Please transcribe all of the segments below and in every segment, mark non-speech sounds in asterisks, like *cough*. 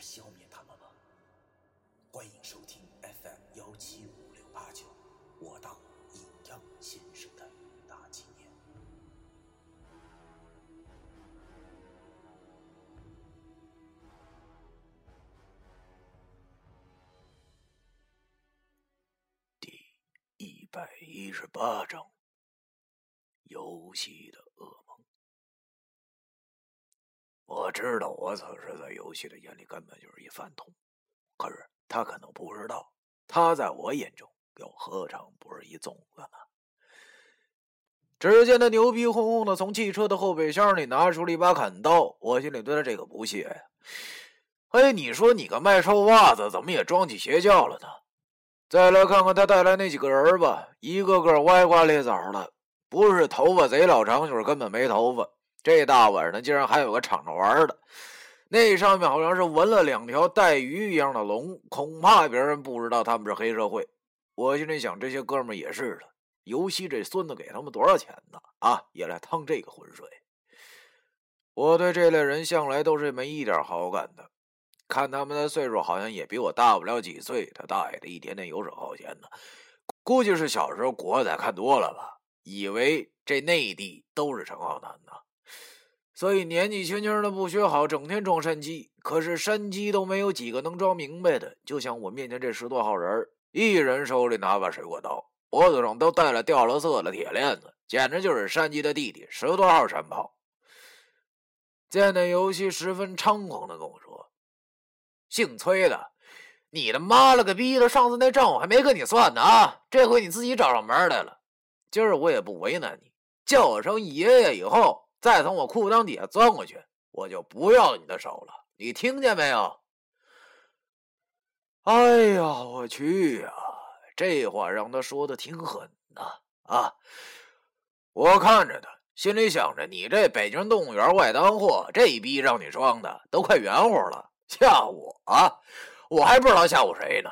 消灭他们吗？欢迎收听 FM 幺七五六八九，我当阴阳先生的大纪念。第一百一十八章：游戏的我知道，我此时在游戏的眼里根本就是一饭桶，可是他可能不知道，他在我眼中又何尝不是一粽子呢？只见他牛逼哄哄的从汽车的后备箱里拿出了一把砍刀，我心里对他这个不屑呀！哎，你说你个卖臭袜子，怎么也装起邪教了呢？再来看看他带来那几个人吧，一个个歪瓜裂枣的，不是头发贼老长，就是根本没头发。这大晚上竟然还有个敞着玩的，那上面好像是纹了两条带鱼一样的龙，恐怕别人不知道他们是黑社会。我心里想，这些哥们也是的，尤其这孙子给他们多少钱呢？啊，也来趟这个浑水。我对这类人向来都是没一点好感的，看他们的岁数好像也比我大不了几岁。他大爷的，一天天游手好闲的，估计是小时候国仔看多了吧，以为这内地都是陈浩南呢。所以年纪轻轻的不学好，整天装山鸡。可是山鸡都没有几个能装明白的。就像我面前这十多号人，一人手里拿把水果刀，脖子上都戴了掉了色的铁链子，简直就是山鸡的弟弟，十多号山炮。见那游戏十分猖狂的跟我说：“姓崔的，你的妈了个逼的！上次那账我还没跟你算呢啊，这回你自己找上门来了。今儿我也不为难你，叫我声爷爷以后。”再从我裤裆底下钻过去，我就不要你的手了。你听见没有？哎呀，我去呀！这话让他说的挺狠的啊！我看着他，心里想着：你这北京动物园外当货，这一逼让你装的都快圆乎了，吓唬我啊！我还不知道吓唬谁呢。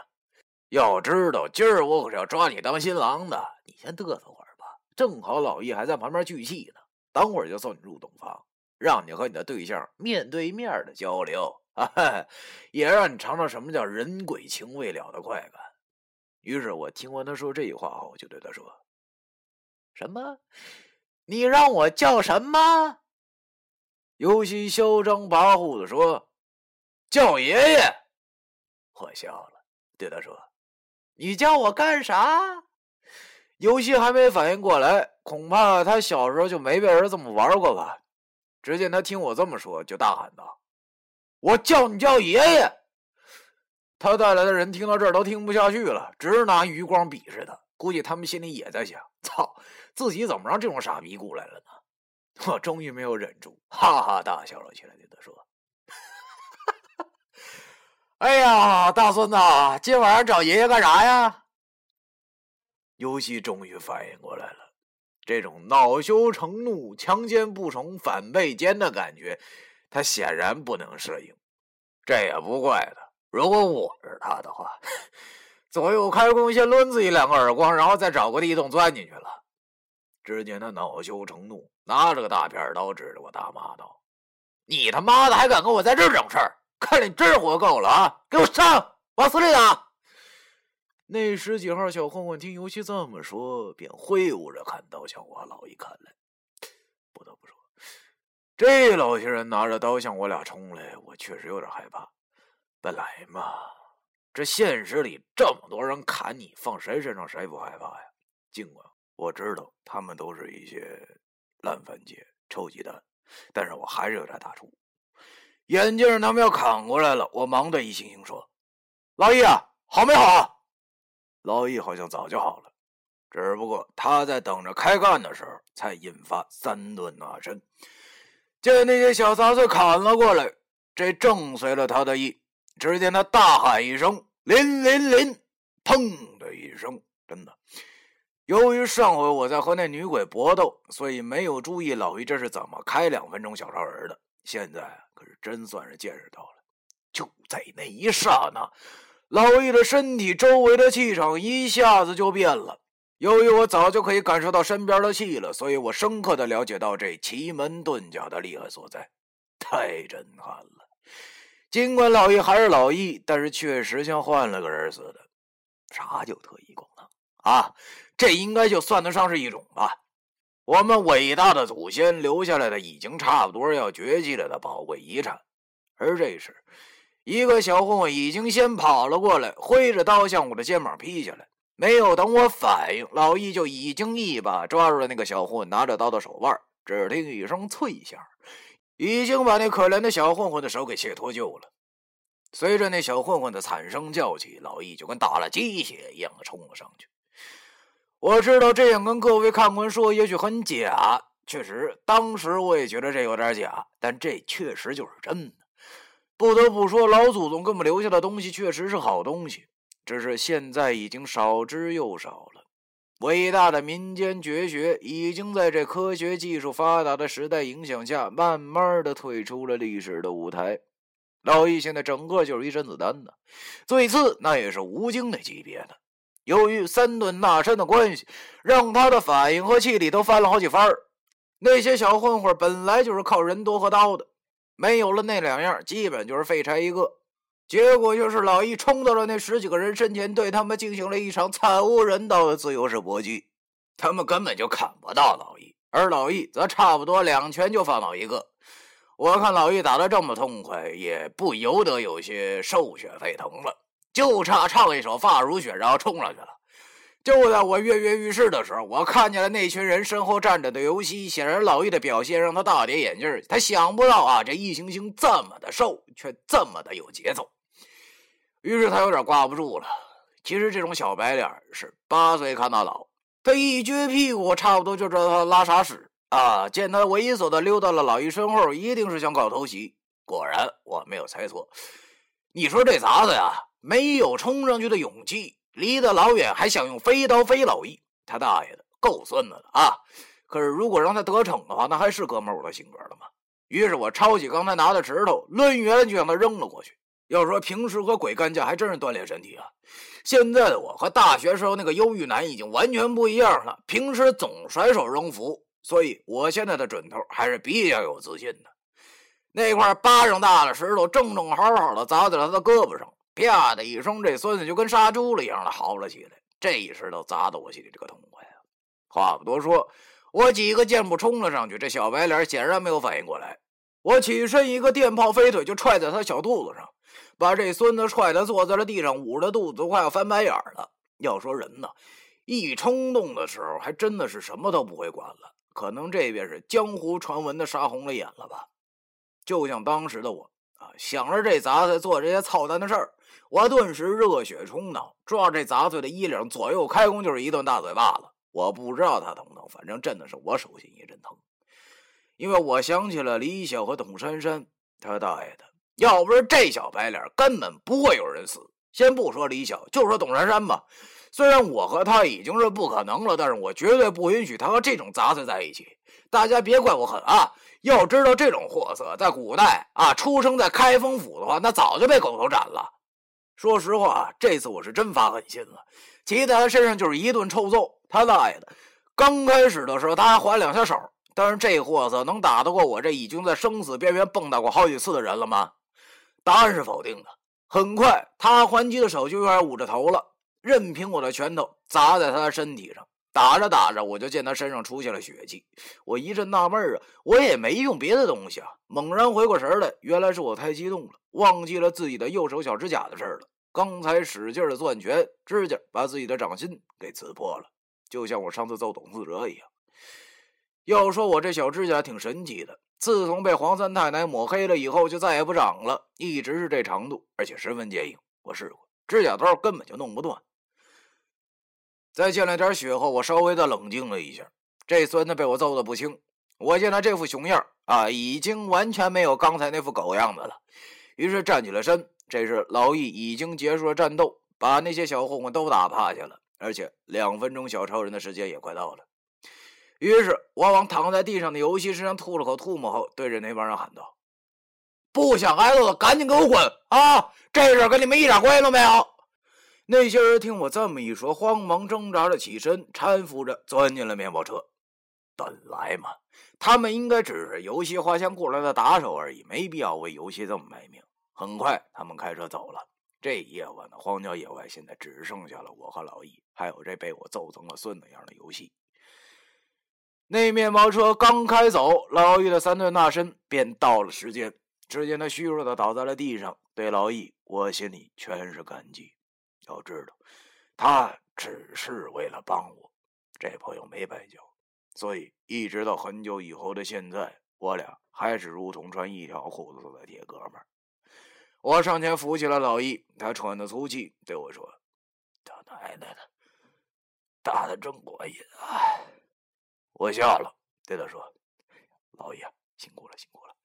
要知道，今儿我可是要抓你当新郎的。你先嘚瑟会儿吧，正好老易还在旁边聚气呢。等会儿就送你入洞房，让你和你的对象面对面的交流啊，也让你尝尝什么叫人鬼情未了的快感。于是我听完他说这句话后，我就对他说：“什么？你让我叫什么？”尤其嚣张跋扈的说：“叫爷爷。”我笑了，对他说：“你叫我干啥？”游戏还没反应过来，恐怕他小时候就没被人这么玩过吧。只见他听我这么说，就大喊道：“我叫你叫爷爷！”他带来的人听到这儿都听不下去了，直拿余光鄙视他。估计他们心里也在想：“操，自己怎么让这种傻逼雇来了呢？”我终于没有忍住，哈哈大笑了起来，对他说：“ *laughs* 哎呀，大孙子，今晚上找爷爷干啥呀？”游戏终于反应过来了，这种恼羞成怒、强奸不成、反被奸的感觉，他显然不能适应。这也不怪他，如果我是他的话，左右开弓，先抡自己两个耳光，然后再找个地洞钻进去了。只见他恼羞成怒，拿着个大片刀指着我大骂道：“你他妈的还敢跟我在这整事儿？看你真活够了啊！给我上，往死里打！”那十几号小混混听游戏这么说，便挥舞着砍刀向我老一看来。不得不说，这老些人拿着刀向我俩冲来，我确实有点害怕。本来嘛，这现实里这么多人砍你，放谁身上谁不害怕呀？尽管我知道他们都是一些烂番茄、臭鸡蛋，但是我还是有点打怵。眼镜他们要砍过来了，我忙的一行行说：“老易啊，好没好？”老易好像早就好了，只不过他在等着开干的时候，才引发三顿纳身。见那些小杂碎砍了过来，这正随了他的意。只见他大喊一声“林林林”，砰的一声，真的。由于上回我在和那女鬼搏斗，所以没有注意老易这是怎么开两分钟小超人的。现在可是真算是见识到了。就在那一刹那，老易的身体周围的气场一下子就变了。由于我早就可以感受到身边的气了，所以我深刻的了解到这奇门遁甲的厉害所在，太震撼了。尽管老易还是老易，但是确实像换了个人似的。啥叫特异功能啊？这应该就算得上是一种吧。我们伟大的祖先留下来的，已经差不多要绝迹了的宝贵遗产。而这时，一个小混混已经先跑了过来，挥着刀向我的肩膀劈下来。没有等我反应，老易就已经一把抓住了那个小混混拿着刀的手腕。只听一声脆响，已经把那可怜的小混混的手给卸脱臼了。随着那小混混的惨声叫起，老易就跟打了鸡血一样的冲了上去。我知道这样跟各位看官说，也许很假。确实，当时我也觉得这有点假，但这确实就是真的。不得不说，老祖宗给我们留下的东西确实是好东西。只是现在已经少之又少了。伟大的民间绝学已经在这科学技术发达的时代影响下，慢慢的退出了历史的舞台。老易现在整个就是一甄子丹呢，最次那也是吴京那级别的。由于三顿纳参的关系，让他的反应和气力都翻了好几番那些小混混本来就是靠人多和刀的，没有了那两样，基本就是废柴一个。结果就是老易冲到了那十几个人身前，对他们进行了一场惨无人道的自由式搏击。他们根本就砍不到老易，而老易则差不多两拳就放倒一个。我看老易打得这么痛快，也不由得有些兽血沸腾了，就差唱一首发如雪，然后冲上去了。就在我跃跃欲试的时候，我看见了那群人身后站着的尤西。显然，老易的表现让他大跌眼镜。他想不到啊，这易星星这么的瘦，却这么的有节奏。于是他有点挂不住了。其实这种小白脸是八岁看到老，他一撅屁股，差不多就知道他拉啥屎啊！见他猥琐的溜到了老易身后，一定是想搞偷袭。果然，我没有猜错。你说这杂子呀，没有冲上去的勇气，离得老远还想用飞刀飞老易，他大爷的，够孙子的啊！可是如果让他得逞的话，那还是哥们我的性格了吗？于是我抄起刚才拿的石头，抡圆了就向他扔了过去。要说平时和鬼干架还真是锻炼身体啊！现在的我和大学时候那个忧郁男已经完全不一样了。平时总甩手扔符，所以我现在的准头还是比较有自信的。那块巴掌大的石头正正好好的砸在了他的胳膊上，啪的一声，这孙子就跟杀猪了一样的嚎了起来。这一石头砸的我心里这个痛快啊！话不多说，我几个箭步冲了上去，这小白脸显然没有反应过来。我起身一个电炮飞腿就踹在他小肚子上。把这孙子踹得坐在了地上，捂着肚子快要翻白眼了。要说人呢，一冲动的时候，还真的是什么都不会管了。可能这便是江湖传闻的杀红了眼了吧？就像当时的我想着这杂碎做这些操蛋的事儿，我顿时热血冲脑，抓这杂碎的衣领，左右开弓就是一顿大嘴巴子。我不知道他疼不疼，反正真的是我手心一阵疼，因为我想起了李晓和董珊珊，他大爷的！要不是这小白脸，根本不会有人死。先不说李晓，就说董珊珊吧。虽然我和他已经是不可能了，但是我绝对不允许他和这种杂碎在一起。大家别怪我狠啊！要知道这种货色，在古代啊，出生在开封府的话，那早就被狗头斩了。说实话，这次我是真发狠心了，骑在他身上就是一顿臭揍。他大爷的！刚开始的时候他还还两下手，但是这货色能打得过我这已经在生死边缘蹦跶过好几次的人了吗？答案是否定的。很快，他还击的手就有点捂着头了，任凭我的拳头砸在他的身体上。打着打着，我就见他身上出现了血迹。我一阵纳闷啊，我也没用别的东西啊。猛然回过神来，原来是我太激动了，忘记了自己的右手小指甲的事了。刚才使劲的攥拳，指甲把自己的掌心给刺破了，就像我上次揍董四哲一样。要说我这小指甲挺神奇的。自从被黄三太奶抹黑了以后，就再也不长了，一直是这长度，而且十分坚硬。我试过，指甲刀根本就弄不断。再见了点血后，我稍微的冷静了一下。这孙子被我揍得不轻，我见他这副熊样啊，已经完全没有刚才那副狗样子了。于是站起了身，这时老易已经结束了战斗，把那些小混混都打趴下了，而且两分钟小超人的时间也快到了。于是我往躺在地上的游戏身上吐了口唾沫后，对着那帮人喊道：“不想挨揍的赶紧给我滚啊！这事跟你们一点关系都没有。”那些人听我这么一说，慌忙挣扎着起身，搀扶着钻进了面包车。本来嘛，他们应该只是游戏花钱雇来的打手而已，没必要为游戏这么卖命。很快，他们开车走了。这夜晚的荒郊野外，现在只剩下了我和老易，还有这被我揍成了孙子样的游戏。那面包车刚开走，老易的三顿大身便到了时间。只见他虚弱的倒在了地上。对老易，我心里全是感激。要知道，他只是为了帮我，这朋友没白交。所以，一直到很久以后的现在，我俩还是如同穿一条裤子的铁哥们儿。我上前扶起了老易，他喘着粗气对我说：“他奶奶的，打的真过瘾啊！”我笑了，对他说：“老爷辛苦了，辛苦了。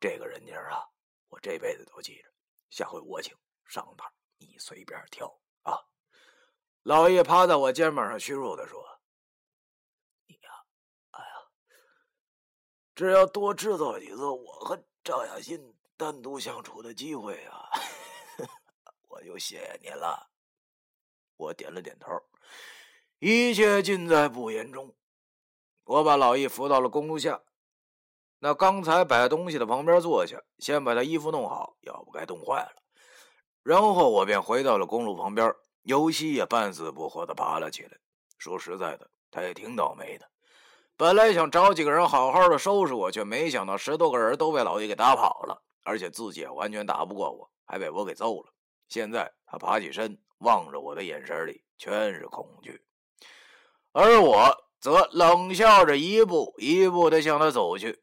这个人情啊，我这辈子都记着。下回我请上当，你随便挑啊。”老爷趴在我肩膀上，虚弱的说：“你呀，哎呀，只要多制造几次我和赵雅欣单独相处的机会啊，*laughs* 我就谢谢您了。”我点了点头，一切尽在不言中。我把老易扶到了公路下，那刚才摆东西的旁边坐下，先把他衣服弄好，要不该冻坏了。然后我便回到了公路旁边，尤西也半死不活的爬了起来。说实在的，他也挺倒霉的。本来想找几个人好好的收拾我，却没想到十多个人都被老易给打跑了，而且自己也完全打不过我，还被我给揍了。现在他爬起身，望着我的眼神里全是恐惧，而我。则冷笑着一步一步的向他走去。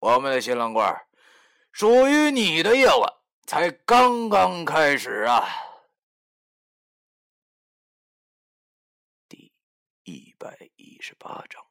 我们的新郎官，属于你的夜晚才刚刚开始啊！第一百一十八章。